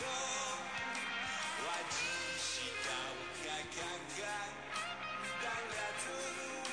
我し是おかかが，让它走。